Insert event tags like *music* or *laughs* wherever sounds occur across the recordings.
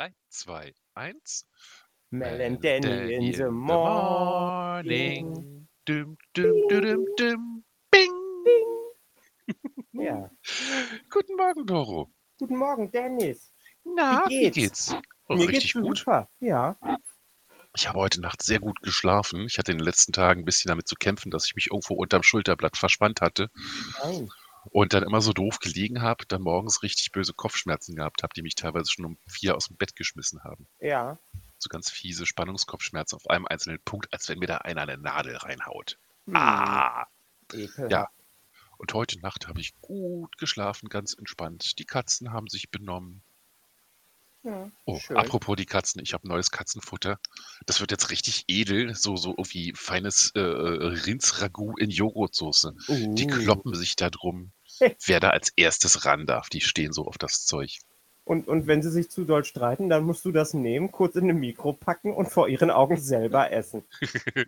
3, 2, 1. Mel and Danny in the morning. Dum, dum, dum, dum, dum. Bing. *laughs* Ja. Guten Morgen, Doro. Guten Morgen, Dennis. Na, Wie wie geht's? geht's? Oh, Mir richtig geht's gut. super. Ja. Ich habe heute Nacht sehr gut geschlafen. Ich hatte in den letzten Tagen ein bisschen damit zu kämpfen, dass ich mich irgendwo unterm Schulterblatt verspannt hatte Nein. Und dann immer so doof gelegen habe, dann morgens richtig böse Kopfschmerzen gehabt habe, die mich teilweise schon um vier aus dem Bett geschmissen haben. Ja. So ganz fiese Spannungskopfschmerzen auf einem einzelnen Punkt, als wenn mir da einer eine Nadel reinhaut. Hm, Ah! ekelhaft. Ja. Und heute Nacht habe ich gut geschlafen, ganz entspannt. Die Katzen haben sich benommen. Ja, Oh, schön. apropos die Katzen, ich habe neues Katzenfutter. Das wird jetzt richtig edel, so so irgendwie feines äh, Rindsragout in Joghurtsoße. Die Uh. kloppen sich da drum, wer da als erstes ran darf. Die stehen so auf das Zeug. Und, und wenn sie sich zu doll streiten, dann musst du das nehmen, kurz in ein Mikro packen und vor ihren Augen selber essen. *laughs*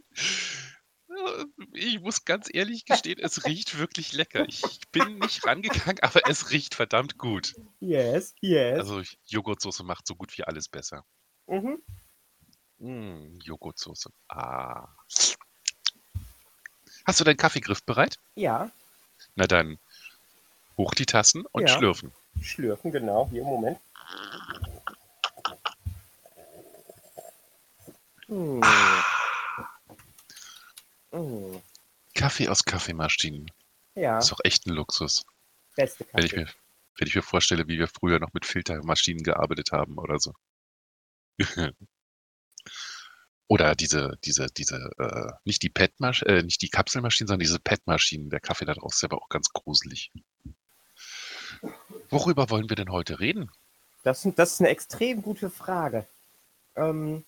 Ich muss ganz ehrlich gestehen, es riecht wirklich lecker. Ich bin nicht rangegangen, aber es riecht verdammt gut. Yes, yes. Also Joghurtsoße macht so gut wie alles besser. mhm. Mm, Joghurtsoße. Ah. Hast du deinen Kaffeegriff bereit? Ja, Na dann, hoch die Tassen und Ja. schlürfen. schlürfen, genau. Hier, Moment. Hm. Hm. Kaffee aus Kaffeemaschinen. Ja, Ist doch echt ein Luxus. beste Wenn ich, Kaffee. mir, wenn ich mir vorstelle, wie wir früher noch mit Filtermaschinen gearbeitet haben oder so. *laughs* oder diese, diese, diese, äh, nicht die pet äh, nicht die Kapselmaschinen, sondern diese PET-Maschinen. Der Kaffee da drauf ist aber auch ganz gruselig. Worüber wollen wir denn heute reden? Das, das ist eine extrem gute Frage. Ähm,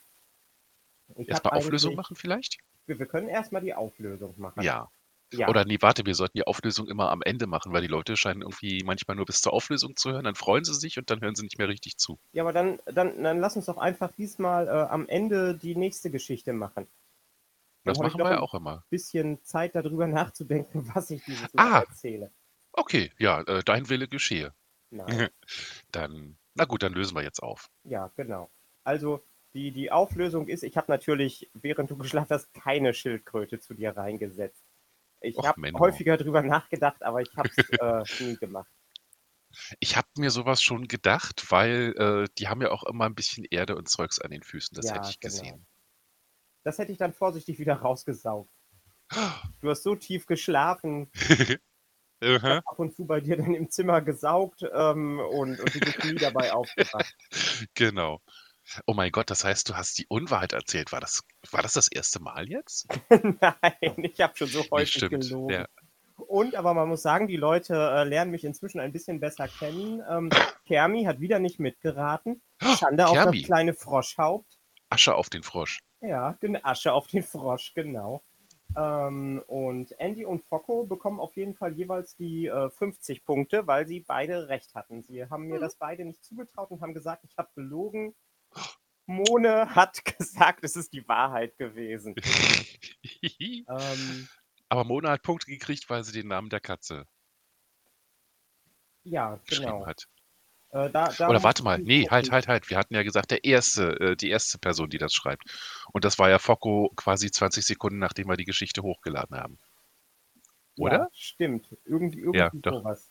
Erstmal Auflösung machen vielleicht? Wir, wir können erstmal die Auflösung machen. Ja. ja. Oder nee, warte, wir sollten die Auflösung immer am Ende machen, weil die Leute scheinen irgendwie manchmal nur bis zur Auflösung zu hören, dann freuen sie sich und dann hören sie nicht mehr richtig zu. ja, aber dann, dann, dann lass uns doch einfach diesmal äh, am Ende die nächste Geschichte machen. Das hab ich machen wir ja ein auch immer. Bisschen Zeit darüber nachzudenken, *laughs* was ich dieses Ah. Mal erzähle. Okay, ja, äh, dein Wille geschehe. Nein. *laughs* Dann, na gut, dann lösen wir jetzt auf. Ja, genau. Also die, die Auflösung ist, ich habe natürlich, während du *laughs* geschlafen hast, keine Schildkröte zu dir reingesetzt. Ich habe häufiger drüber nachgedacht, aber ich habe es *laughs* äh, nie gemacht. Ich habe mir sowas schon gedacht, weil äh, die haben ja auch immer ein bisschen Erde und Zeugs an den Füßen. Das Ja, hätte ich genau. gesehen. Das hätte ich dann vorsichtig wieder rausgesaugt. *gasps* Du hast so tief geschlafen, Aha. ab und zu bei dir dann im Zimmer gesaugt ähm, und, und du bist nie dabei aufgewacht. *laughs* genau. Oh mein Gott, das heißt, du hast die Unwahrheit erzählt. War das, war das das erste Mal jetzt? *laughs* Nein, ich habe schon so Nee, häufig stimmt. gelogen. Ja. Und aber man muss sagen, die Leute äh, lernen mich inzwischen ein bisschen besser kennen. Ähm, Kermi hat wieder nicht mitgeraten. Schande auf das kleine Froschhaupt. Asche auf den Frosch. Ja, gen- Asche auf den Frosch, genau. Ähm, und Andy und Focko bekommen auf jeden Fall jeweils die äh, 50 Punkte, weil sie beide recht hatten. Sie haben mir das beide nicht zugetraut und haben gesagt, ich habe gelogen. Mone hat *laughs* gesagt, es ist die Wahrheit gewesen. *laughs* Ähm, Aber Mona hat Punkte gekriegt, weil sie den Namen der Katze ja, geschrieben genau. hat. Äh, da, da Oder warte mal, nee, halt, halt, halt. Wir hatten ja gesagt, der erste, äh, die erste Person, die das schreibt. Und das war ja Focko quasi 20 Sekunden, nachdem wir die Geschichte hochgeladen haben. Oder? Ja, stimmt. Irgendwie, irgendwie Ja, doch. sowas.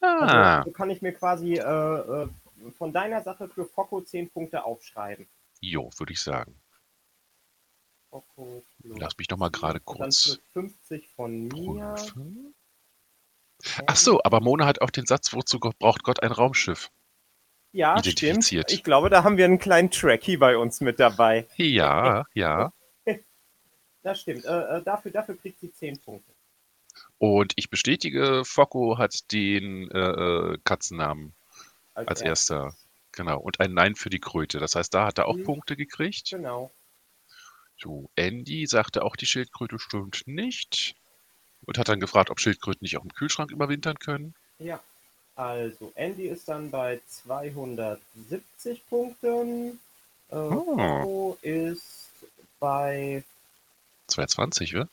Ah, Also, so kann ich mir quasi äh, äh, von deiner Sache für Focko 10 Punkte aufschreiben. jo, würde ich sagen. Focko Lass mich noch mal gerade Dann kurz plus 50 von mir. prüfen. Ach so, aber Mona hat auch den Satz, wozu braucht Gott ein Raumschiff? Ja, stimmt. Ich glaube, da haben wir einen kleinen Tracky bei uns mit dabei. Ja, ja. *laughs* Das stimmt. Äh, äh, dafür, dafür kriegt sie 10 Punkte. Und ich bestätige, Focko hat den äh, äh, Katzennamen als erster. Genau. Und ein Nein für die Kröte. Das heißt, da hat er auch Mhm. Punkte gekriegt. Genau. So, Andy sagte auch, die Schildkröte stimmt nicht. Und hat dann gefragt, ob Schildkröten nicht auch im Kühlschrank überwintern können. Ja. Also, Andy ist dann bei 270 Punkten. Äh, Oh. Ist bei 220, oder?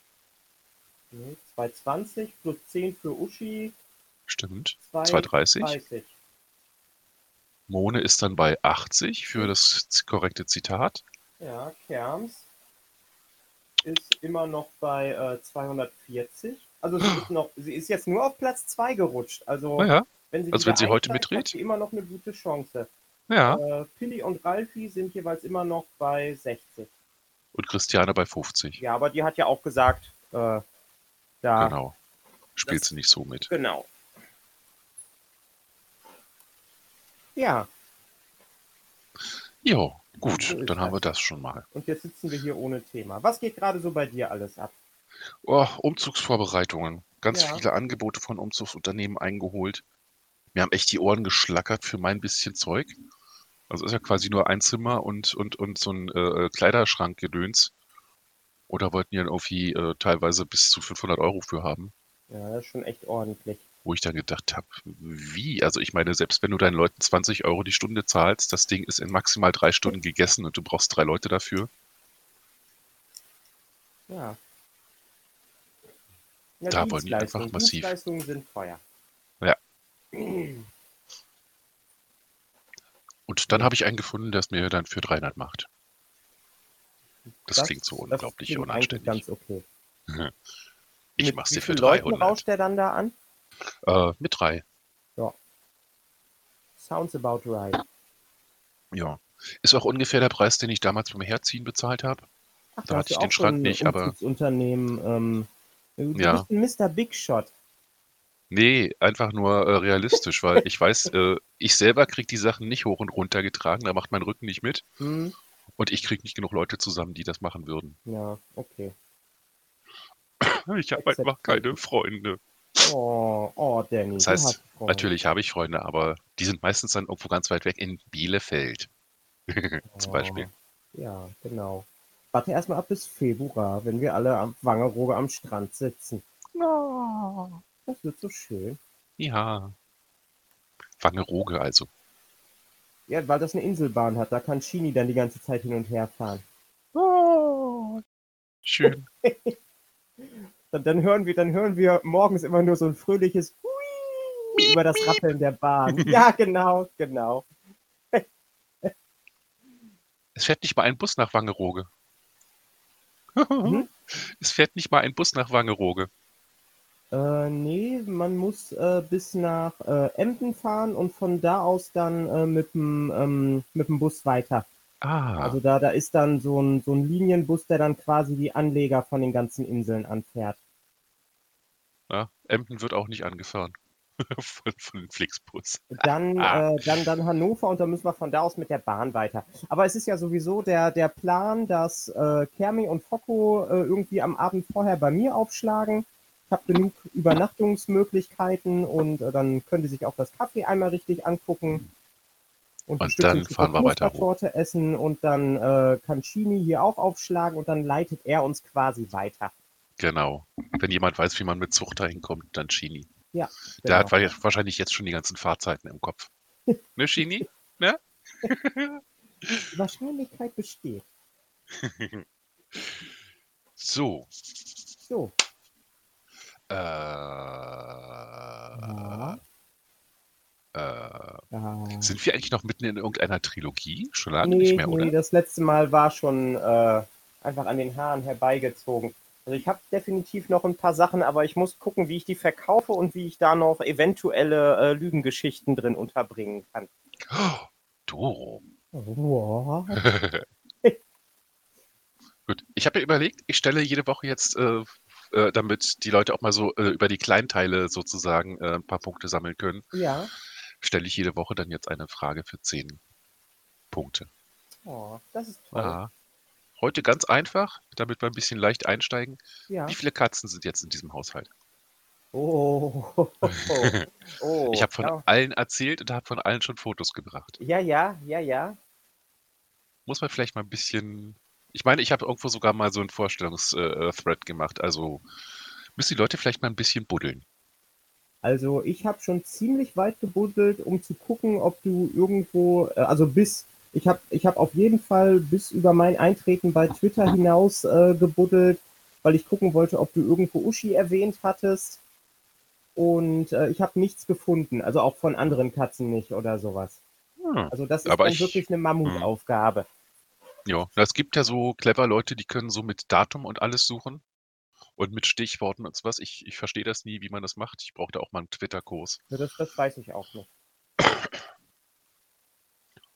nee, 220 plus 10 für Uschi. Stimmt. 2, 230. 30. Mone ist dann bei 80 für das korrekte Zitat. Ja, Kerms ist immer noch bei äh, 240. Also sie ist, noch, sie ist jetzt nur auf Platz 2 gerutscht. Also Naja, wenn sie, also wenn sie heute mitdreht? hat sie immer noch eine gute Chance. ja. Äh, Pilli und Ralfi sind jeweils immer noch bei 60. Und Christiane bei 50. Ja, aber die hat ja auch gesagt, äh, da Genau. Spielt sie nicht so mit. Genau. Ja, Jo, gut, dann haben wir das schon mal. und jetzt sitzen wir hier ohne Thema. Was geht gerade so bei dir alles ab? Oh, Umzugsvorbereitungen. Ganz Ja. viele Angebote von Umzugsunternehmen eingeholt. Mir haben echt die Ohren geschlackert für mein bisschen Zeug. Also ist ja quasi nur ein Zimmer und, und, und so ein äh, Kleiderschrankgedöns. Oder wollten die dann irgendwie äh, teilweise bis zu 500 Euro für haben. Ja, das ist schon echt ordentlich. Wo ich dann gedacht habe, wie? Also ich meine, selbst wenn du deinen Leuten 20 Euro die Stunde zahlst, das Ding ist in maximal drei Stunden gegessen und du brauchst drei Leute dafür. Ja. ja Da wollen die einfach massiv. Dienstleistungen sind teuer. Ja. Und dann habe ich einen gefunden, der es mir dann für 300 macht. Das, klingt so unglaublich klingt eigentlich unanständig. ganz okay. *laughs* Ich Mit mach's dir für vielen Leuten 300. rauscht der dann da an? Äh, mit drei. Sounds about right. Ja. Ist auch ungefähr der Preis, den ich damals beim Herziehen bezahlt habe. Ach, Da hatte ich den Schrank nicht, aber- Unternehmen. Ähm, du Ja. bist ein Mr. Big Shot. Nee, einfach nur äh, realistisch, weil ich weiß, äh, ich selber kriege die Sachen nicht hoch und runter getragen, da macht mein Rücken nicht mit. Hm? Und ich kriege nicht genug Leute zusammen, die das machen würden. Ja, okay. Ich habe einfach keine Freunde. Oh, oh, Danny. Das heißt. Natürlich habe ich Freunde, aber die sind meistens dann irgendwo ganz weit weg in Bielefeld. *laughs* Zum Beispiel. Oh, ja, genau. Warte erstmal ab bis Februar, wenn wir alle am Wangerooge am Strand sitzen. Das wird so schön. Ja. Wangerooge also. Ja, weil das eine Inselbahn hat, da kann Chini dann die ganze Zeit hin und her fahren. Schön. *laughs* Dann, dann, hören wir, dann hören wir morgens immer nur so ein fröhliches Hui über das Rappeln der Bahn. Ja, genau, genau. *laughs* Es fährt nicht mal ein Bus nach Wangerooge. Hm? *laughs* Es fährt nicht mal ein Bus nach Wangerooge. Äh, nee, man muss äh, bis nach äh, Emden fahren und von da aus dann äh, mit dem ähm, mit dem Bus weiter. Ah, Also da, da ist dann so ein, so ein Linienbus, der dann quasi die Anleger von den ganzen Inseln anfährt. ja, Emden wird auch nicht angefahren. *laughs* von, von dem Flixbus. Dann, *laughs* Ah. äh, dann, dann Hannover und dann müssen wir von da aus mit der Bahn weiter. Aber es ist ja sowieso der, der Plan, dass äh, Kermi und Focko äh, irgendwie am Abend vorher bei mir aufschlagen. Ich habe genug Übernachtungsmöglichkeiten und äh, dann können die sich auch das Kaffee einmal richtig angucken. Und Stückchen dann fahren wir weiter hoch. Essen und dann äh, kann Chini hier auch aufschlagen und dann leitet er uns quasi weiter. Genau. Wenn jemand weiß, wie man mit Zucht dahin kommt, dann Chini. Ja, Der hat genau. wa- wahrscheinlich jetzt schon die ganzen Fahrzeiten im Kopf. *laughs* Ne, Chini? Die Wahrscheinlichkeit besteht. *laughs* So. So, Äh, Ja. Äh, ja. sind wir eigentlich noch mitten in irgendeiner Trilogie? Schon lange Nee, nicht mehr, oder? nee, das letzte Mal war schon äh, einfach an den Haaren herbeigezogen. Also ich habe definitiv noch ein paar Sachen, aber ich muss gucken, wie ich die verkaufe und wie ich da noch eventuelle äh, Lügengeschichten drin unterbringen kann. Oh, Doro. Wow. *laughs* Gut, ich habe mir überlegt, ich stelle jede Woche jetzt, äh, äh, damit die Leute auch mal so äh, über die Kleinteile sozusagen äh, ein paar Punkte sammeln können, Ja. Stelle ich jede Woche dann jetzt eine Frage für zehn Punkte. Oh, das ist toll. Ah. Heute ganz einfach, damit wir ein bisschen leicht einsteigen. Ja. Wie viele Katzen sind jetzt in diesem Haushalt? Oh. *laughs* oh. ich habe von ja. allen erzählt und habe von allen schon Fotos gebracht. ja, ja, ja, ja. Muss man vielleicht mal ein bisschen. Ich meine, ich habe irgendwo sogar mal so einen Vorstellungsthread gemacht. Also müssen die Leute vielleicht mal ein bisschen buddeln. Also ich habe schon ziemlich weit gebuddelt, um zu gucken, ob du irgendwo, äh, also bis, ich habe ich hab auf jeden Fall bis über mein Eintreten bei Twitter hinaus äh, gebuddelt, weil ich gucken wollte, ob du irgendwo Uschi erwähnt hattest. Und äh, ich habe nichts gefunden, also auch von anderen Katzen nicht oder sowas. Hm. Also das ist dann ich- wirklich eine Mammutaufgabe. Ja, na, es gibt ja so clever Leute, die können so mit Datum und alles suchen und mit Stichworten und so was. Ich, ich verstehe das nie, wie man das macht. Ich brauchte auch mal einen Twitter-Kurs. Ja, Das, das weiß ich auch nicht.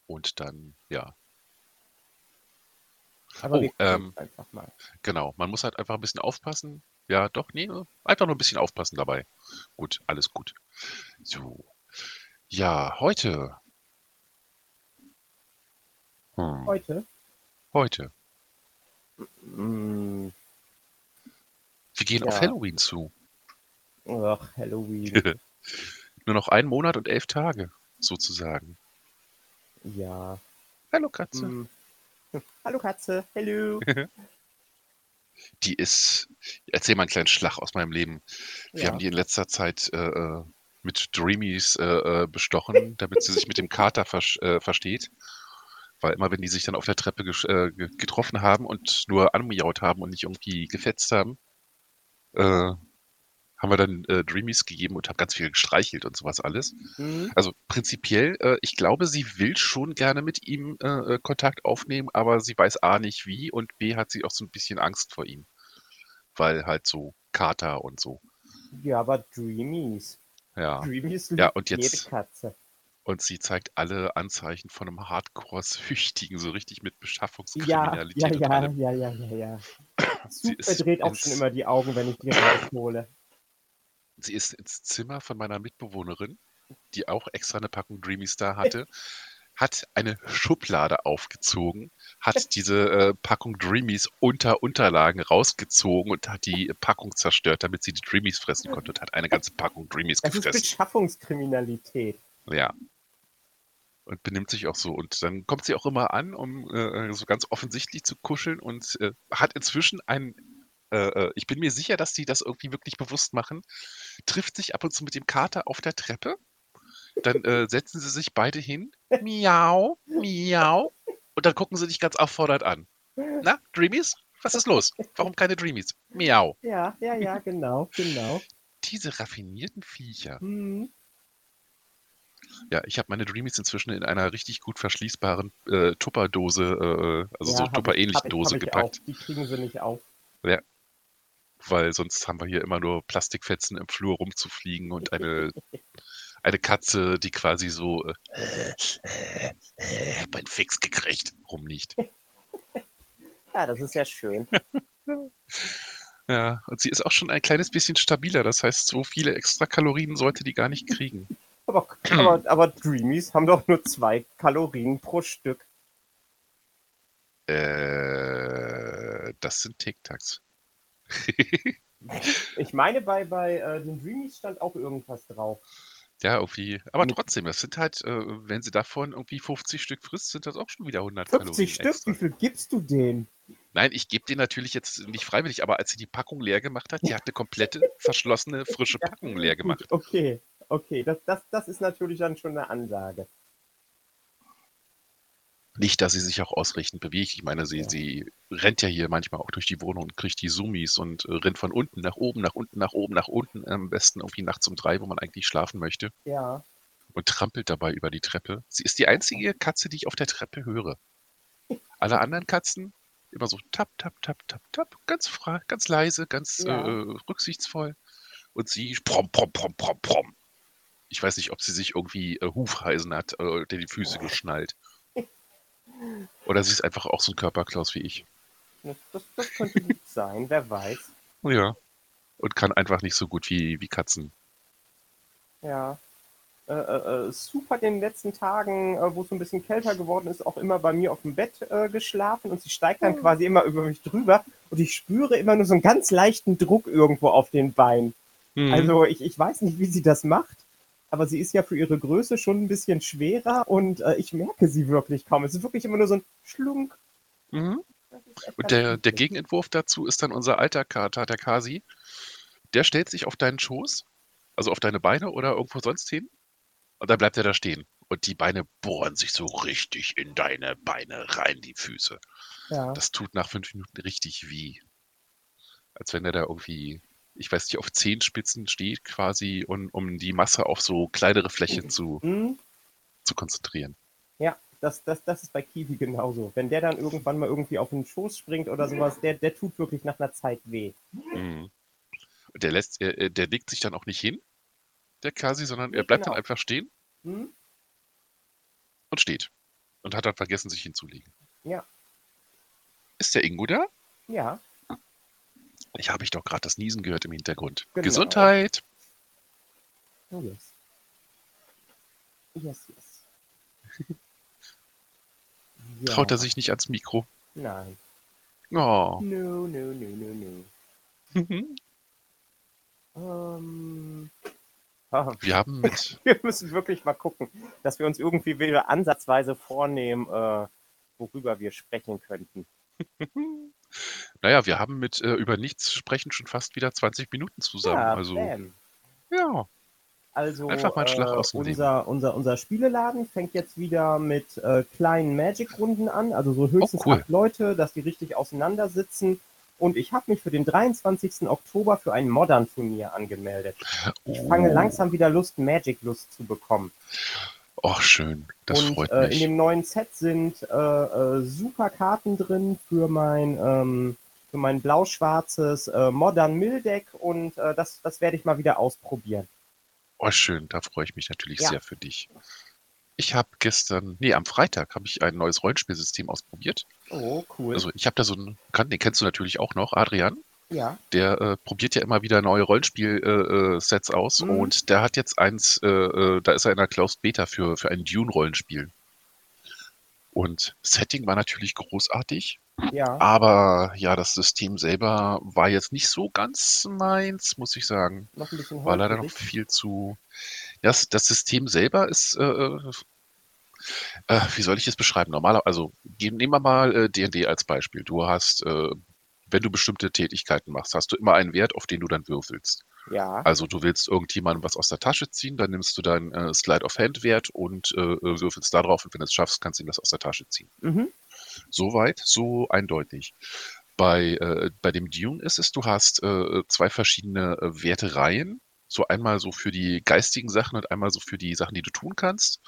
Und dann, ja, Aber Oh, ähm, einfach mal. genau. Man muss halt einfach ein bisschen aufpassen. Ja, doch, nee, einfach nur ein bisschen aufpassen dabei. Gut, alles gut. So. Ja, heute. Hm, Heute? heute. Mm, Wir gehen auf Ja. Halloween zu. ach, Halloween. *laughs* Nur noch einen Monat und elf Tage, sozusagen. ja. Hallo Katze. Mm. *laughs* Hallo Katze. Hallo. *laughs* Die ist, erzähl mal einen kleinen Schlag aus meinem Leben. Wir Ja. haben die in letzter Zeit äh, äh, mit Dreamies äh, äh, bestochen, damit sie sich mit dem Kater vers äh, versteht. Weil immer, wenn die sich dann auf der Treppe äh, ge- getroffen haben und nur anmiaut haben und nicht irgendwie gefetzt haben, äh, haben wir dann äh, Dreamies gegeben und haben ganz viel gestreichelt und sowas alles. Mhm. Also prinzipiell, äh, ich glaube, sie will schon gerne mit ihm äh, äh, Kontakt aufnehmen, aber sie weiß A nicht wie und B hat sie auch so ein bisschen Angst vor ihm. Weil halt so Kater und so. Ja, aber Dreamies. Ja. Dreamies Ja, und jede jetzt- Katze. Und sie zeigt alle Anzeichen von einem Hardcore-Süchtigen, so richtig mit Ja, ja, Beschaffungskriminalität und ja, allem. ja, ja, ja, ja. Sie Super ist dreht auch ins- schon immer die Augen, wenn ich die raushole. Sie ist ins Zimmer von meiner Mitbewohnerin, die auch extra eine Packung Dreamy Star hatte, hat eine Schublade aufgezogen, hat *laughs* diese äh, Packung Dreamies unter Unterlagen rausgezogen und hat die Packung zerstört, damit sie die Dreamies fressen konnte und hat eine ganze Packung Dreamies Das ist gefressen. Beschaffungskriminalität. Ja. Und benimmt sich auch so. Und dann kommt sie auch immer an, um äh, so ganz offensichtlich zu kuscheln und äh, hat inzwischen ein, äh, äh, ich bin mir sicher, dass die das irgendwie wirklich bewusst machen, trifft sich ab und zu mit dem Kater auf der Treppe. Dann äh, setzen sie sich beide hin. Miau, miau. Und dann gucken sie dich ganz auffordert an. Na, Dreamies? Was ist los? Warum keine Dreamies? Miau. Ja, ja, ja, genau, genau. Diese raffinierten Viecher. Hm. Ja, ich habe meine Dreamies inzwischen in einer richtig gut verschließbaren äh, Tupperdose, äh, also ja, so hab ich- Tupper-ähnlichen hab ich- Dose hab ich gepackt, Auch. Die kriegen sie nicht auf. weil sonst haben wir hier immer nur Plastikfetzen im Flur rumzufliegen und eine, *laughs* eine Katze, die quasi so äh, äh, äh, mein Fix gekriegt rumliegt. *laughs* Ja, das ist ja schön. *laughs* Ja, und sie ist auch schon ein kleines bisschen stabiler, das heißt, so viele extra Kalorien sollte die gar nicht kriegen. Aber, aber, *clears throat* aber Dreamies haben doch nur zwei Kalorien pro Stück. Äh, das sind Tic-Tacs. *laughs* Ich meine, bei, bei äh, den Dreamies stand auch irgendwas drauf. Ja, irgendwie. Aber trotzdem, das sind halt, äh, wenn sie davon irgendwie 50 Stück frisst, sind das auch schon wieder 100 50 Kalorien Stück? extra. Wie viel gibst du denen? Nein, ich gebe den natürlich jetzt nicht freiwillig, aber als sie die Packung leer gemacht hat, die hat eine komplette, *laughs* verschlossene, frische Packung leer gemacht. okay, okay. Das, das, das ist natürlich dann schon eine Ansage. Nicht, dass sie sich auch ausreichend bewegt. Ich meine, sie, Ja. sie rennt ja hier manchmal auch durch die Wohnung und kriegt die Zoomies und äh, rennt von unten nach oben, nach unten, nach oben, nach unten. Am besten irgendwie nachts um drei, wo man eigentlich schlafen möchte. Ja. und trampelt dabei über die Treppe. Sie ist die einzige Katze, die ich auf der Treppe höre. Alle anderen Katzen immer so tap, tap, tap, tap, tap, ganz frei, ganz leise, ganz Ja. äh, rücksichtsvoll. Und sie prom, prom, prom, prom, prom. Ich weiß nicht, ob sie sich irgendwie äh, Hufeisen hat äh, oder die Füße geschnallt. *laughs* Oder sie ist einfach auch so ein Körperklaus wie ich. Das, das, das könnte gut sein, wer weiß. Ja. Und kann einfach nicht so gut wie, wie Katzen. Ja. Äh, äh, äh, super in den letzten Tagen, äh, wo es so ein bisschen kälter geworden ist, auch immer bei mir auf dem Bett äh, geschlafen und sie steigt dann quasi immer über mich drüber und ich spüre immer nur so einen ganz leichten Druck irgendwo auf den Beinen. Mhm. Also ich, ich weiß nicht, wie sie das macht, aber sie ist ja für ihre Größe schon ein bisschen schwerer und äh, ich merke sie wirklich kaum. Es ist wirklich immer nur so ein Schlunk. Mhm. Und der, der. Gegenentwurf dazu ist dann unser alter Kater, der Kasi. Der stellt sich auf deinen Schoß, also auf deine Beine oder irgendwo sonst hin. Und dann bleibt er da stehen. Und die Beine bohren sich so richtig in deine Beine rein, die Füße. Ja. Das tut nach fünf Minuten richtig weh. Als wenn er da irgendwie, ich weiß nicht, auf Zehenspitzen steht quasi, und, um die Masse auf so kleinere Flächen zu, Hm? zu konzentrieren. Ja, das, das, das ist bei Kiwi genauso. Wenn der dann irgendwann mal irgendwie auf den Schoß springt oder sowas, der, der tut wirklich nach einer Zeit weh. Mhm. Der lässt, er, er- der legt sich dann auch nicht hin, der Kasi, sondern er bleibt genau. dann einfach stehen Hm? und steht. Und hat dann vergessen, sich hinzulegen. Ja. Ist der Ingo da? Ja, Ich habe ich doch gerade das Niesen gehört im Hintergrund. Genau. Gesundheit. oh yes. Yes, yes. Ja. *laughs* Traut er sich nicht ans Mikro? Nein. Oh. No, no, no, no, no. *laughs* Ähm, ah, Wir haben mit, *laughs* wir müssen wirklich mal gucken, dass wir uns irgendwie wieder ansatzweise vornehmen, äh, worüber wir sprechen könnten. Naja, wir haben mit äh, über nichts sprechen schon fast wieder 20 Minuten zusammen. ja, also, bam. ja. Also Einfach mal einen Schlag äh, aus dem Leben. unser, unser, unser Spieleladen fängt jetzt wieder mit äh, kleinen Magic-Runden an, also so höchstens Oh, cool. acht Leute, dass die richtig auseinandersitzen. Und ich habe mich für den 23. Oktober für ein Modern-Turnier angemeldet. Ich fange Oh. langsam wieder Lust, Magic-Lust zu bekommen. Och, schön. Das und freut äh, in mich. dem neuen Set sind äh, äh, super Karten drin für mein, ähm, für mein blau-schwarzes äh, Modern Mill-Deck und äh, das, das werde ich mal wieder ausprobieren. Oh, schön. Da freue ich mich natürlich Ja. sehr für dich. Ich habe gestern, nee, am Freitag habe ich ein neues Rollenspielsystem ausprobiert. Oh, cool. Also ich habe da so einen, den kennst du natürlich auch noch, Adrian. Ja. Der äh, probiert ja immer wieder neue Rollenspiel-Sets äh, Sets aus Mhm. und der hat jetzt eins, äh, äh, da ist er in der Closed Beta für, für ein Dune-Rollenspiel. Und Setting war natürlich großartig, Ja. aber ja, das System selber war jetzt nicht so ganz meins, muss ich sagen. noch ein bisschen War leider noch viel zu. Das, das System selber ist, äh, äh, wie soll ich es beschreiben? Normaler, also nehmen wir mal äh, D&D als Beispiel. Du hast, äh, wenn du bestimmte Tätigkeiten machst, hast du immer einen Wert, auf den du dann würfelst. Ja. Also du willst irgendjemandem was aus der Tasche ziehen, dann nimmst du deinen äh, Slide of Hand Wert und äh, äh, würfelst da drauf und wenn du es schaffst, kannst du ihm das aus der Tasche ziehen. Mhm. Soweit, so eindeutig. Bei, äh, bei dem Dune ist es, du hast äh, zwei verschiedene äh, Wertereien. So einmal so für die geistigen Sachen und einmal so für die Sachen, die du tun kannst.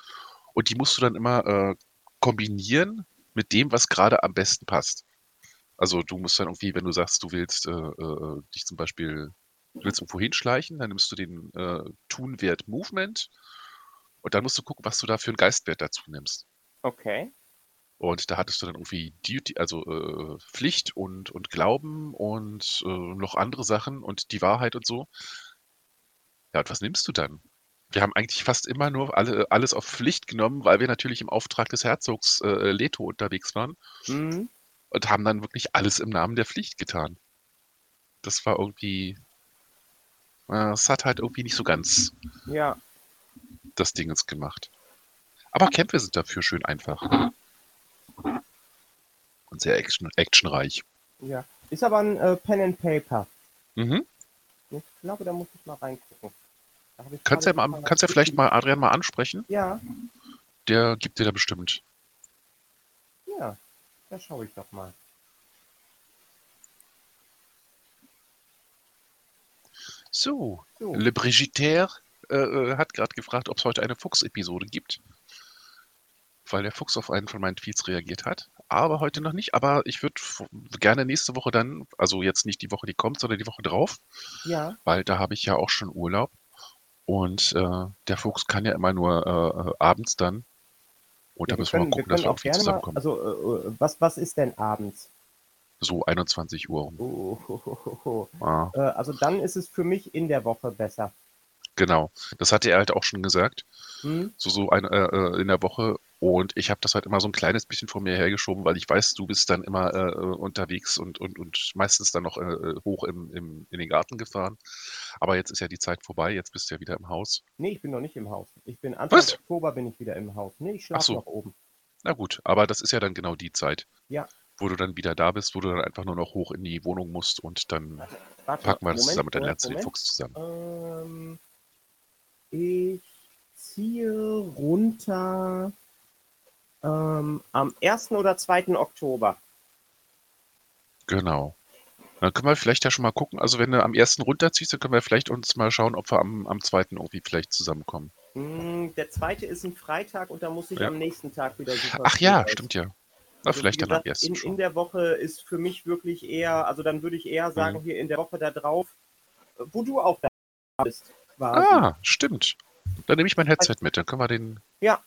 Und die musst du dann immer äh, kombinieren mit dem, was gerade am besten passt. Also du musst dann irgendwie, wenn du sagst, du willst äh, äh, dich zum Beispiel, du willst irgendwo hinschleichen, dann nimmst du den äh, Tunwert Movement und dann musst du gucken, was du da für einen Geistwert dazu nimmst. Okay. Und da hattest du dann irgendwie Duty, also äh, Pflicht und, und Glauben und äh, noch andere Sachen und die Wahrheit und so. Ja, und was nimmst du dann? Wir haben eigentlich fast immer nur alle, alles auf Pflicht genommen, weil wir natürlich im Auftrag des Herzogs äh, Leto unterwegs waren Mhm. Und haben dann wirklich alles im Namen der Pflicht getan. Das war irgendwie, äh, es hat halt irgendwie nicht so ganz Ja. das Dingens gemacht. Aber Kämpfe sind dafür schön einfach. Und sehr action, actionreich. Ja. Ist aber ein äh, Pen and Paper. Mhm. Ich glaube, da muss ich mal reingucken. Kannst ja, mal, kannst ja vielleicht mal Adrian mal ansprechen. Ja, Der gibt dir da bestimmt. ja. Da schaue ich doch mal. So, So. Le Brigittaire äh, äh, hat gerade gefragt, ob es heute eine Fuchs-Episode gibt. Weil der Fuchs auf einen von meinen Tweets reagiert hat. Aber heute noch nicht. Aber ich würde gerne nächste Woche dann, also jetzt nicht die Woche, die kommt, sondern die Woche drauf, Ja, weil da habe ich ja auch schon Urlaub. Und äh, der Fuchs kann ja immer nur äh, äh, abends dann. Und da ja wir müssen wir mal können, wir gucken, dass können wir auch gerne mal. zusammenkommen. Also, äh, äh, was, was ist denn abends? So 21 Uhr. Oh, ho, ho. Ah, Äh, also, dann ist es für mich in der Woche besser. genau. Das hatte er halt auch schon gesagt. Hm? So, so eine, äh, äh, in der Woche. Und ich habe das halt immer so ein kleines bisschen von mir hergeschoben, weil ich weiß, du bist dann immer äh, unterwegs und, und, und meistens dann noch äh, hoch im, im, in den Garten gefahren. Aber jetzt ist ja die Zeit vorbei, jetzt bist du ja wieder im Haus. Nee, ich bin noch nicht im Haus. Ich bin Anfang Was? Oktober bin ich wieder im Haus. Nee, ich schlafe so. noch oben. Na gut, aber das ist ja dann genau die Zeit, Ja. wo du dann wieder da bist, wo du dann einfach nur noch hoch in die Wohnung musst und dann Warte, packen wir das Moment, zusammen und dann lernst du den. Fuchs zusammen. Ähm, ich ziehe runter ähm, am 1. oder 2. Oktober. Genau. Dann können wir vielleicht ja schon mal gucken. Also wenn du am ersten runterziehst, dann können wir vielleicht uns mal schauen, ob wir am, am zweiten irgendwie vielleicht zusammenkommen. Hm, Der zweite ist ein Freitag und da muss ich Ja. am nächsten Tag wieder super Ach ja, raus. stimmt ja. Na, Also, vielleicht wie dann am gesagt, ersten in, schon. in der Woche ist für mich wirklich eher, also dann würde ich eher sagen, Mhm. hier in der Woche da drauf, wo du auch da bist, quasi. Ah, stimmt. Dann nehme ich mein Headset mit, dann können wir den. Ja.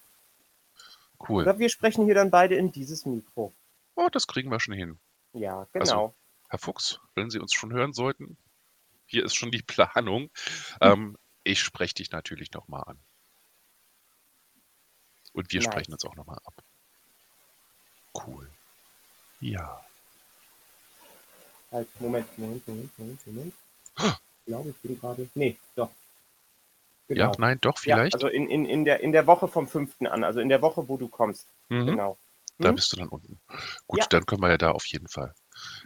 Cool. Oder wir sprechen hier dann beide in dieses Mikro. Oh, das kriegen wir schon hin. Ja, Also, genau. Herr Fuchs, wenn Sie uns schon hören sollten, hier ist schon die *laughs* Planung. Hm. Ähm, ich spreche dich natürlich nochmal an. Und wir Nice. sprechen uns auch nochmal ab. Cool. Ja. Halt, Moment, Moment, Moment, Moment, Moment. Ich glaube, ich bin gerade. Nee, doch. Ja, nein, doch, vielleicht. Ja, also in, in, in, der, in der Woche vom 5. an, also in der Woche, wo du kommst. mhm. Genau. Da Hm? bist du dann unten. Gut, Ja. dann können wir ja da auf jeden Fall.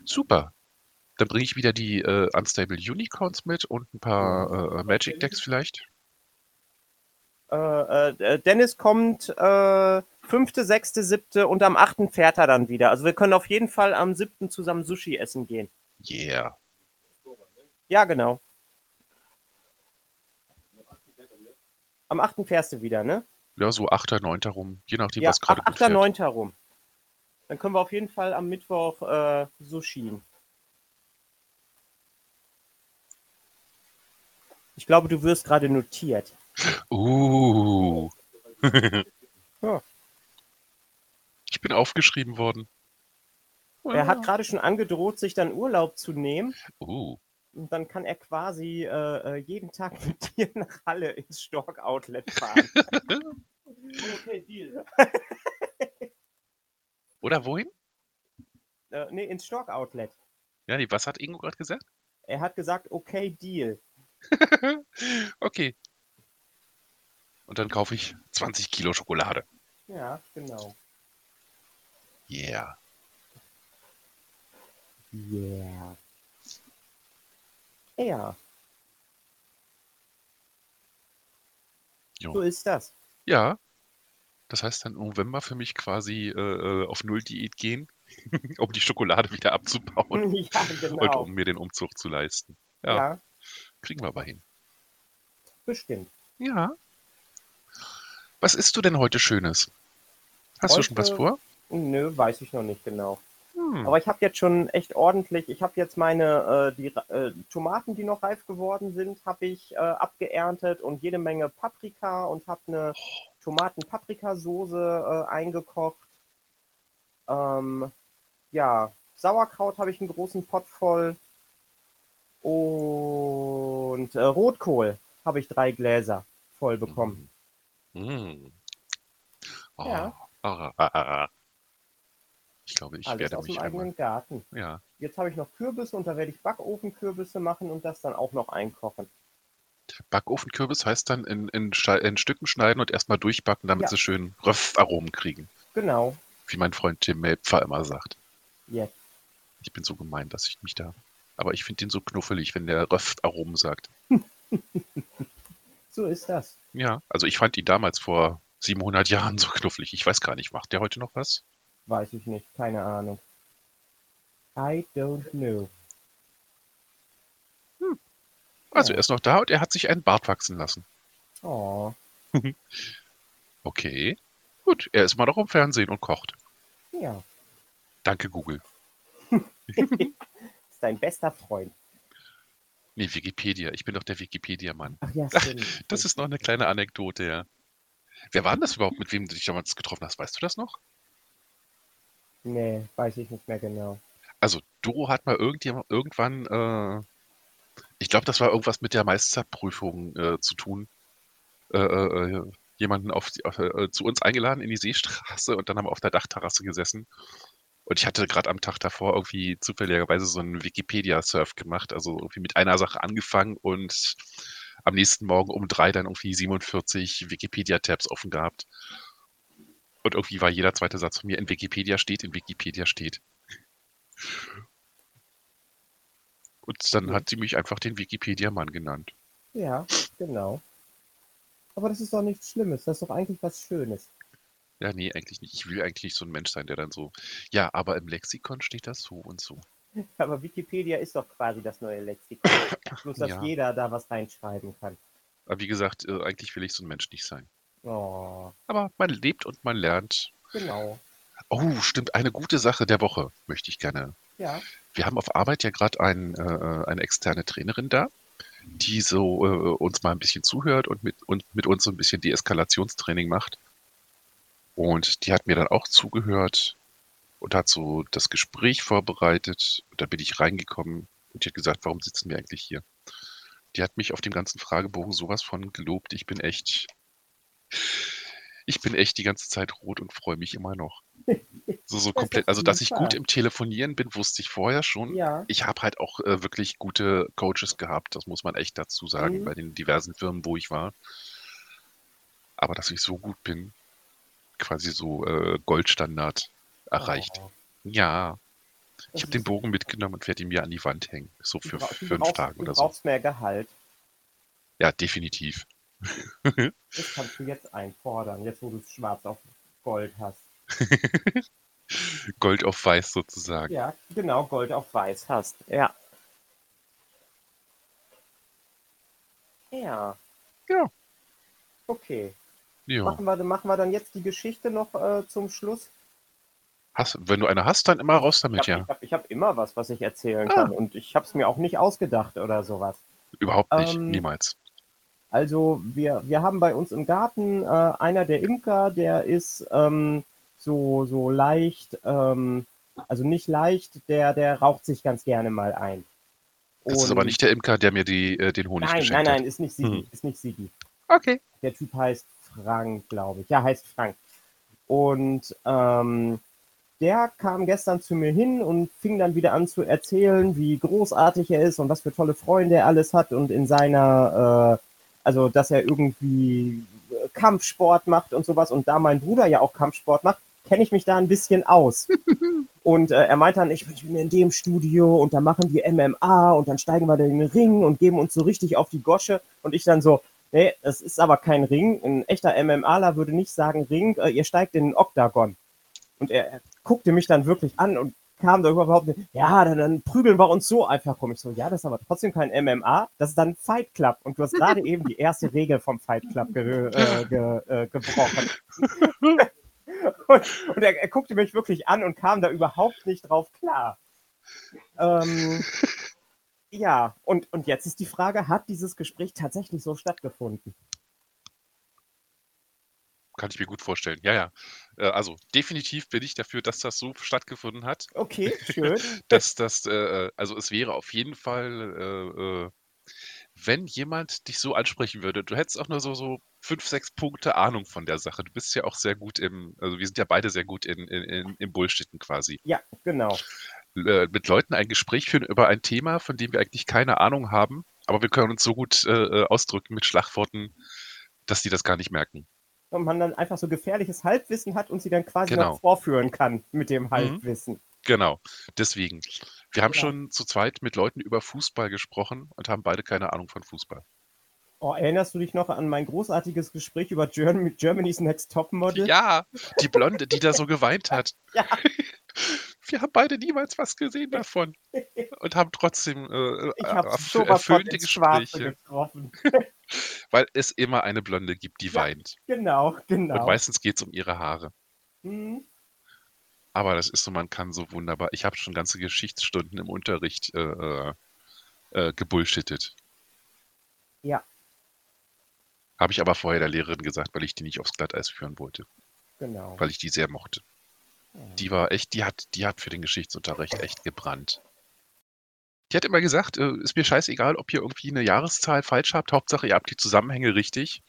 Super. Dann bringe ich wieder die äh, Unstable Unicorns mit und ein paar äh, Magic Decks vielleicht. Äh, äh, Dennis kommt äh, 5., 6., 7. und am 8. fährt er dann wieder. Also wir können auf jeden Fall am 7. zusammen Sushi essen gehen. Yeah. Ja, genau. Am 8. fährst du wieder, ne? Ja, so 8., 9. rum, je nachdem, Ja, was gerade gut 8. fährt. 9. rum. Dann können wir auf jeden Fall am Mittwoch äh, Sushi. Ich glaube, du wirst gerade notiert. *laughs* Uh. Ja. Ich bin aufgeschrieben worden. Er hat gerade schon angedroht, sich dann Urlaub zu nehmen. Uh. Und dann kann er quasi äh, äh, jeden Tag *laughs* mit dir nach Halle ins Stork Outlet fahren. *laughs* okay, Deal. *laughs* Oder wohin? Äh, nee, ins Stork Outlet. Ja, nee, was hat Ingo gerade gesagt? Er hat gesagt, okay, Deal. okay. Und dann kaufe ich 20 Kilo Schokolade. Ja, genau. Yeah. Yeah. Ja, Jo. so ist das. Ja. Das heißt dann im November für mich quasi äh, äh, auf Null-Diät gehen, *laughs* um die Schokolade wieder abzubauen *laughs* ja, und genau. um mir den Umzug zu leisten. Ja, Ja, kriegen wir aber hin. bestimmt. Ja. Was isst du denn heute Schönes? Hast du schon was Heute- vor? Nö, weiß ich noch nicht genau. Hm. Aber ich habe jetzt schon echt ordentlich, ich habe jetzt meine äh, die äh, Tomaten, die noch reif geworden sind, habe ich äh, abgeerntet und jede Menge Paprika und habe eine Tomaten-Paprikasoße äh, eingekocht. Ähm, ja, Sauerkraut habe ich einen großen Pott voll. Und äh, Rotkohl habe ich drei Gläser voll bekommen. Hm. Oh. Ja. Ah, ah, ah, ah. Ich glaube, ich Alles werde aus dem mich einmal. Garten. Ja. Jetzt habe ich noch Kürbisse und da werde ich Backofenkürbisse machen und das dann auch noch einkochen. Backofenkürbis heißt dann in, in, in Stücken schneiden und erstmal durchbacken, damit Ja. sie schön Röpfaromen kriegen. Genau. Wie mein Freund Tim Melpfer immer sagt. Jetzt. Ich bin so gemein, dass ich mich da. Aber ich finde den so knuffelig, wenn der Röpfaromen sagt. *laughs* So ist das. Ja, also ich fand ihn damals vor 700 Jahren so knuffelig. Ich weiß gar nicht, macht der heute noch was? Weiß ich nicht. Keine Ahnung. I don't know. Also Ja. er ist noch da und er hat sich einen Bart wachsen lassen. Oh. *laughs* Okay. Gut, er ist mal noch im Fernsehen und kocht. Ja. Danke, Google. *laughs* Ist dein bester Freund. Nee, Wikipedia. Ich bin doch der Wikipedia-Mann. Ach ja, *laughs* stimmt. Das ist noch eine kleine Anekdote, ja. Wer war denn das überhaupt, mit wem du dich damals getroffen hast? Weißt du das noch? Nee, weiß ich nicht mehr genau. Also, Doro hat mal irgendjemand, irgendwann, äh, ich glaube, das war irgendwas mit der Meisterprüfung äh, zu tun. Äh, äh, äh, jemanden auf, die, auf äh, zu uns eingeladen in die Seestraße und dann haben wir auf der Dachterrasse gesessen. Und ich hatte gerade am Tag davor irgendwie zufälligerweise so einen Wikipedia-Surf gemacht, also irgendwie mit einer Sache angefangen und am nächsten Morgen um drei dann irgendwie 47 Wikipedia-Tabs offen gehabt. Und irgendwie war jeder zweite Satz von mir in Wikipedia steht, in Wikipedia steht. Und dann Ja. hat sie mich einfach den Wikipedia-Mann genannt. Ja, genau. Aber das ist doch nichts Schlimmes. Das ist doch eigentlich was Schönes. Ja, nee, eigentlich nicht. Ich will eigentlich nicht so ein Mensch sein, der dann so, ja, aber im Lexikon steht das so und so. *laughs* Aber Wikipedia ist doch quasi das neue Lexikon. *laughs* Bloß, dass Ja. jeder da was reinschreiben kann. Aber wie gesagt, äh, eigentlich will ich so ein Mensch nicht sein. Oh, Aber man lebt und man lernt. genau. Oh, stimmt, eine gute Sache der Woche möchte ich gerne. Ja. Wir haben auf Arbeit ja gerade ein, äh, eine externe Trainerin da, die so äh, uns mal ein bisschen zuhört und mit, und mit uns so ein bisschen Deeskalationstraining macht. Und die hat mir dann auch zugehört und hat so das Gespräch vorbereitet. Und da bin ich reingekommen und die hat gesagt, warum sitzen wir eigentlich hier? Die hat mich auf dem ganzen Fragebogen sowas von gelobt. Ich bin echt, ich bin echt die ganze Zeit rot und freue mich immer noch. *laughs* So, so Das komplett, also dass ich gut im Telefonieren bin, wusste ich vorher schon. Ja. Ich habe halt auch äh, wirklich gute Coaches gehabt, das muss man echt dazu sagen, Mhm. bei den diversen Firmen, wo ich war. Aber dass ich so gut bin, quasi so äh, Goldstandard erreicht. Oh, Ja, ich habe den Bogen mitgenommen und werde ihn mir an die Wand hängen. So du für du fünf Tage du oder so. brauchst mehr Gehalt. Ja, definitiv. Das kannst du jetzt einfordern, jetzt wo du es schwarz auf Gold hast. *laughs* Gold auf Weiß sozusagen. Ja, genau, Gold auf Weiß hast. Ja. Ja. Ja. Okay. Ja. Machen wir, machen wir dann jetzt die Geschichte noch äh, zum Schluss? Hast, wenn du eine hast, dann immer raus Ich damit, habe ja. hab, ich hab immer was, was ich erzählen Ah. kann. Und ich habe es mir auch nicht ausgedacht oder sowas. Überhaupt nicht, Ähm, niemals. Also wir, wir haben bei uns im Garten äh, einer der Imker, der ist ähm, so, so leicht, ähm, also nicht leicht, der, der raucht sich ganz gerne mal ein. Das ist aber Und- nicht der Imker, der mir die, äh, den Honig Nein, geschenkt nein, hat. nein, ist nicht Sigi, Hm. ist nicht Sigi. Okay. Der Typ heißt Frank, glaube ich. Ja, heißt Frank. Und ähm, der kam gestern zu mir hin und fing dann wieder an zu erzählen, wie großartig er ist und was für tolle Freunde er alles hat und in seiner, äh, also dass er irgendwie äh, Kampfsport macht und sowas. Und da mein Bruder ja auch Kampfsport macht, kenne ich mich da ein bisschen aus. *laughs* Und äh, er meinte dann, ich, ich bin in dem Studio und da machen die MMA und dann steigen wir in den Ring und geben uns so richtig auf die Gosche. Und ich dann so, nee, das ist aber kein Ring. Ein echter MMAler würde nicht sagen Ring, äh, ihr steigt in den Oktagon. Und er, er guckte mich dann wirklich an und kam da überhaupt nicht, ja, dann, dann prügeln wir uns so einfach rum. Ich so, ja, das ist aber trotzdem kein MMA, das ist dann Fight Club. Und du hast gerade *laughs* eben die erste Regel vom Fight Club ge, äh, *laughs* ge, äh, gebrochen. *laughs* und und er, er guckte mich wirklich an und kam da überhaupt nicht drauf klar. Ähm, ja, und, und jetzt ist die Frage, hat dieses Gespräch tatsächlich so stattgefunden? Kann ich mir gut vorstellen. Ja, ja. Äh, Also definitiv bin ich dafür, dass das so stattgefunden hat. Okay, *laughs* schön. Dass das, äh, also es wäre auf jeden Fall, äh, äh, wenn jemand dich so ansprechen würde, du hättest auch nur so, so fünf, sechs Punkte Ahnung von der Sache. Du bist ja auch sehr gut im, also wir sind ja beide sehr gut in, in, in, im Bullshitten quasi. Ja, genau. Äh, mit Leuten ein Gespräch führen über ein Thema, von dem wir eigentlich keine Ahnung haben, aber wir können uns so gut äh, äh, ausdrücken mit Schlagworten, dass die das gar nicht merken. Und man dann einfach so gefährliches Halbwissen hat und sie dann quasi Genau. noch vorführen kann mit dem Halbwissen. Genau, deswegen. Wir haben Ja. schon zu zweit mit Leuten über Fußball gesprochen und haben beide keine Ahnung von Fußball. Oh, erinnerst du dich noch an mein großartiges Gespräch über Germ Germany's Next Topmodel? Ja, die Blonde, die da so geweint hat. *laughs* *laughs* Ja. Wir haben beide niemals was gesehen davon *laughs* und haben trotzdem äh, Ich von erfüllende Gespräche, getroffen. Weil es immer eine Blonde gibt, die Ja. weint. Genau, Und genau. meistens geht es um ihre Haare. Hm, Aber das ist so, man kann so wunderbar. Ich habe schon ganze Geschichtsstunden im Unterricht äh, äh, äh, gebullshittet. Ja. Habe ich aber vorher der Lehrerin gesagt, weil ich die nicht aufs Glatteis führen wollte, genau. weil ich die sehr mochte. Die war echt, die hat, die hat für den Geschichtsunterricht echt gebrannt. Die hat immer gesagt, äh, ist mir scheißegal, ob ihr irgendwie eine Jahreszahl falsch habt, Hauptsache ihr habt die Zusammenhänge richtig.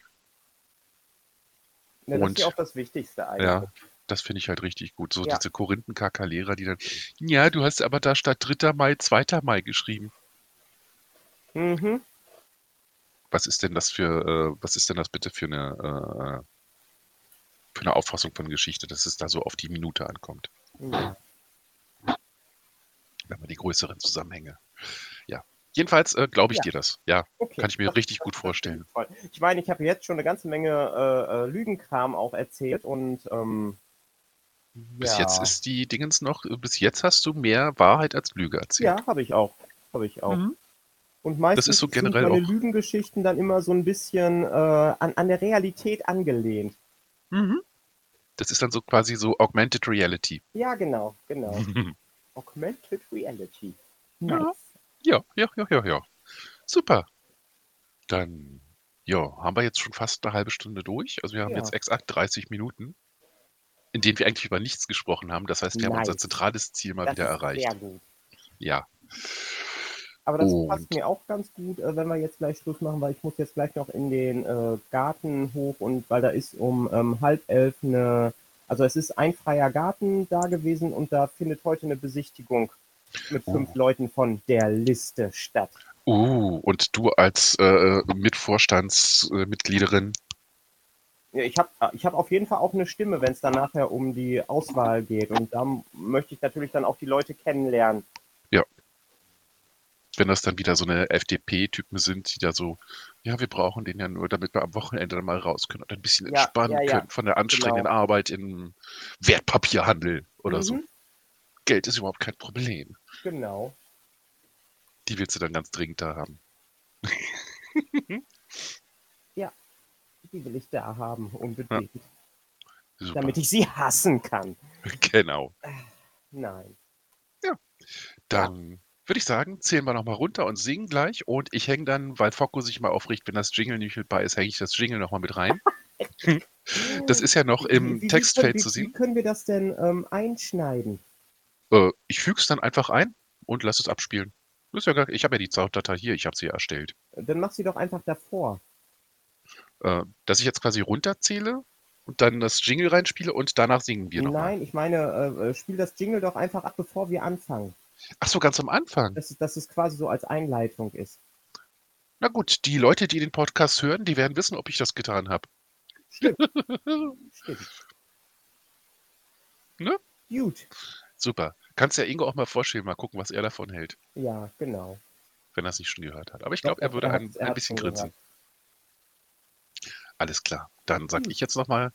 Ja, das und- ist ja auch das Wichtigste eigentlich. Ja, das finde ich halt richtig gut. So Ja. diese Korinthenkacker-Lehrer, die dann, ja, du hast aber da statt 3. Mai 2. Mai geschrieben. Mhm. Was ist denn das für, äh, was ist denn das bitte für eine, äh, für eine Auffassung von Geschichte, dass es da so auf die Minute ankommt, Ja. Wenn man die größeren Zusammenhänge. Ja. Jedenfalls äh, glaube ich Ja. dir das. Ja, Okay. kann ich mir Das- richtig das- gut das vorstellen. Ich meine, ich habe jetzt schon eine ganze Menge äh, äh, Lügenkram auch erzählt und ähm, Bis ja. jetzt ist die Dingens noch, bis jetzt hast du mehr Wahrheit als Lüge erzählt. Ja, habe ich auch. Habe ich auch. Mhm. Und meistens ist so generell sind meine auch- Lügengeschichten dann immer so ein bisschen äh, an, an der Realität angelehnt. Das ist dann so quasi so Augmented Reality. Ja, genau, genau. *laughs* Augmented Reality. Ja. Nice. Ja, ja, ja, ja, ja. Super. Dann, ja, haben wir jetzt schon fast eine halbe Stunde durch. Also wir haben Ja. jetzt exakt 30 Minuten, in denen wir eigentlich über nichts gesprochen haben. Das heißt, wir haben unser Nice. zentrales Ziel mal Das wieder ist erreicht. Sehr gut. Ja, Aber das Und- passt mir auch ganz gut, äh, wenn wir jetzt gleich Schluss machen, weil ich muss jetzt gleich noch in den äh, Garten hoch und weil da ist um ähm, halb elf eine, also es ist ein freier Garten da gewesen und da findet heute eine Besichtigung mit fünf Oh. Leuten von der Liste statt. Uh, und du als äh, Mitvorstandsmitgliederin, Ja, Ich habe ich hab auf jeden Fall auch eine Stimme, wenn es dann nachher um die Auswahl geht und da möchte ich natürlich dann auch die Leute kennenlernen. wenn das dann wieder so eine FDP-Typen sind, die da so, ja, wir brauchen den ja nur, damit wir am Wochenende dann mal raus können und ein bisschen Ja, entspannen ja, ja. können von der anstrengenden Genau. Arbeit im Wertpapierhandel oder so. Mhm, Geld ist überhaupt kein Problem. Genau. Die willst du dann ganz dringend da haben. *laughs* Die will ich da haben, unbedingt. Super. Damit ich sie hassen kann. *laughs* Genau. Nein. Dann würde ich sagen, zählen wir nochmal runter und singen gleich. Und ich hänge dann, weil Focko sich mal aufregt, wenn das Jingle nicht mit bei ist, hänge ich das Jingle nochmal mit rein. *laughs* Das ist ja noch im Wie- wie- wie Textfeld können- zu Wie, sehen. wie können wir das denn ähm, einschneiden? Äh, ich füge es dann einfach ein und lasse es abspielen. Ja gar, ich habe ja die Sounddatei hier, ich habe sie erstellt. Dann mach sie doch einfach davor. Äh, dass ich jetzt quasi runterzähle und dann das Jingle reinspiele und danach singen wir nochmal. Nein, ich meine, äh, äh, spiel das Jingle doch einfach ab, bevor wir anfangen. Ach so, ganz am Anfang. Dass, es- dass es quasi so als Einleitung ist. Na gut, die Leute, die den Podcast hören, die werden wissen, ob ich das getan habe. *laughs* Stimmt. Ne? Gut. Super. Kannst ja Ingo auch mal vorstellen, mal gucken, was er davon hält, Ja, genau. wenn er es nicht schon gehört hat. Aber ich glaube, er würde er ein, ein bisschen grinsen. Alles klar. Dann sage Gut. ich jetzt nochmal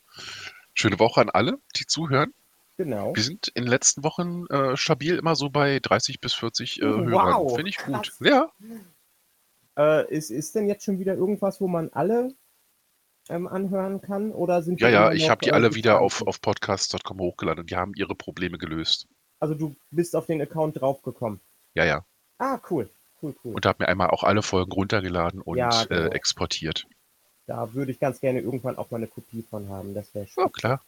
schöne Woche an alle, die zuhören. Genau. Wir sind in den letzten Wochen äh, stabil immer so bei 30 bis 40 äh, Oh, Hörern. wow, Finde ich gut. krass. Ja, Äh, ist, ist denn jetzt schon wieder irgendwas, wo man alle ähm, anhören kann? Oder sind ja, ja. Ich habe die äh, alle wieder auf, auf podcast.com hochgeladen und die haben ihre Probleme gelöst. Also du bist auf den Account draufgekommen. Ja, ja. Ah, cool. Cool, cool. Und habe mir einmal auch alle Folgen runtergeladen und Ja, äh, genau. exportiert. Da würde ich ganz gerne irgendwann auch mal eine Kopie von haben. Das wäre schön. Ja, klar.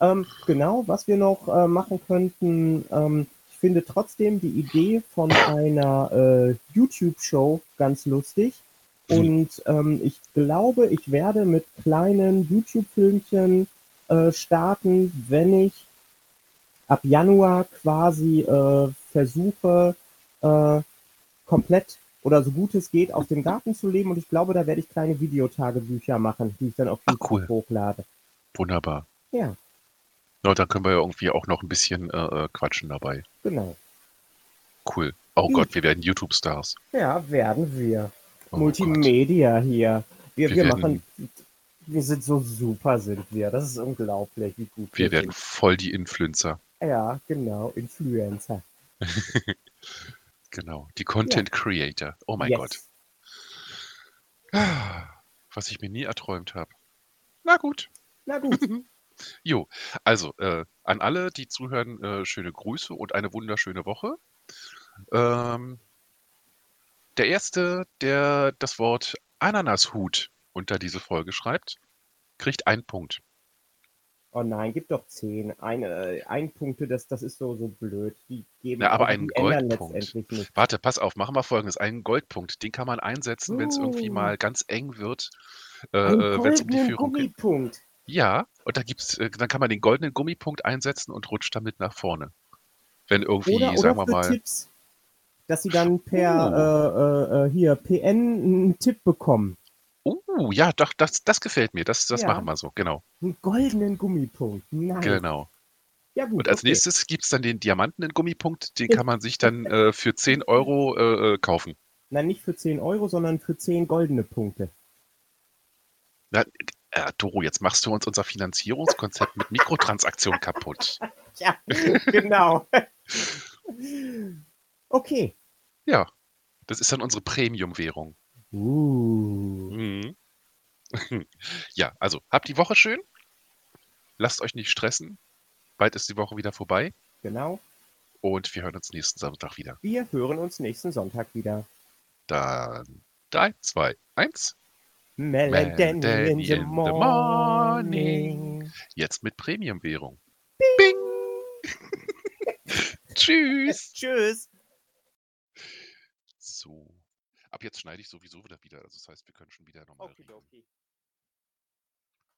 Ähm, genau, was wir noch äh, machen könnten, ähm, ich finde trotzdem die Idee von einer äh, YouTube-Show ganz lustig. Mhm. Und ähm, ich glaube, ich werde mit kleinen YouTube-Filmchen äh, starten, wenn ich ab Januar quasi äh, versuche, äh, komplett oder so gut es geht, aus dem Garten zu leben. Und ich glaube, da werde ich kleine Videotagebücher machen, die ich dann auf Ach, YouTube cool. hochlade. Wunderbar. Ja, Na, dann können wir ja irgendwie auch noch ein bisschen äh, äh, quatschen dabei. genau. Cool. Oh Gut. Gott, wir werden YouTube-Stars. Ja, werden wir. Oh Multimedia hier. Wir, Wir wir, machen. Wir sind so super, sind wir. Das ist unglaublich, wie gut Wir werden voll die Influencer. sind. Ja, genau. Influencer. *laughs* Genau. Die Content Creator. Oh mein yes. Gott. Ah, Was ich mir nie erträumt habe. Na gut. Na gut. *laughs* Jo, also äh, an alle, die zuhören, äh, schöne Grüße und eine wunderschöne Woche. Ähm, der Erste, der das Wort Ananashut unter diese Folge schreibt, kriegt einen Punkt. Oh nein, gib doch zehn. Eine, äh, ein Punkte, das, das ist so, so blöd. Die geben Na, aber einen ändern Goldpunkt. letztendlich nicht. Warte, pass auf, machen wir folgendes. Einen Goldpunkt, den kann man einsetzen, wenn es irgendwie Uh. mal ganz eng wird, äh, äh, wenn es um die goldenen Führung geht. Gummipunkt. Ja, und da gibt's, äh, dann kann man den goldenen Gummipunkt einsetzen und rutscht damit nach vorne. Wenn irgendwie, Oder, oder sagen wir für mal, Tipps. Dass sie dann per äh, äh, äh, hier PN einen Tipp bekommen. oh, ja, doch, das, das gefällt mir. Das, das Ja. machen wir so, genau. Einen goldenen Gummipunkt. Nein. Genau. Ja, gut. Und als okay. nächstes gibt's dann den diamantenen Gummipunkt, den kann man sich dann äh, für 10 Euro äh, äh, kaufen. Nein, nicht für 10 Euro, sondern für 10 goldene Punkte. Na, äh, Doro, jetzt machst du uns unser Finanzierungskonzept mit Mikrotransaktionen kaputt. *laughs* Ja, genau. okay. Ja, Das ist dann unsere Premium-Währung. Uh. Mhm. *laughs* Ja, also habt die Woche schön. Lasst euch nicht stressen. Bald ist die Woche wieder vorbei. Genau. Und wir hören uns nächsten Sonntag wieder. Wir hören uns nächsten Sonntag wieder. Dann 3, 2, 1. Melody in the in the morning. Jetzt mit Premium-Währung. Bing! *laughs* Tschüss. *laughs* Tschüss. So. Ab jetzt schneide ich sowieso wieder wieder. Also das heißt, wir können schon wieder normal reden. Okidoki.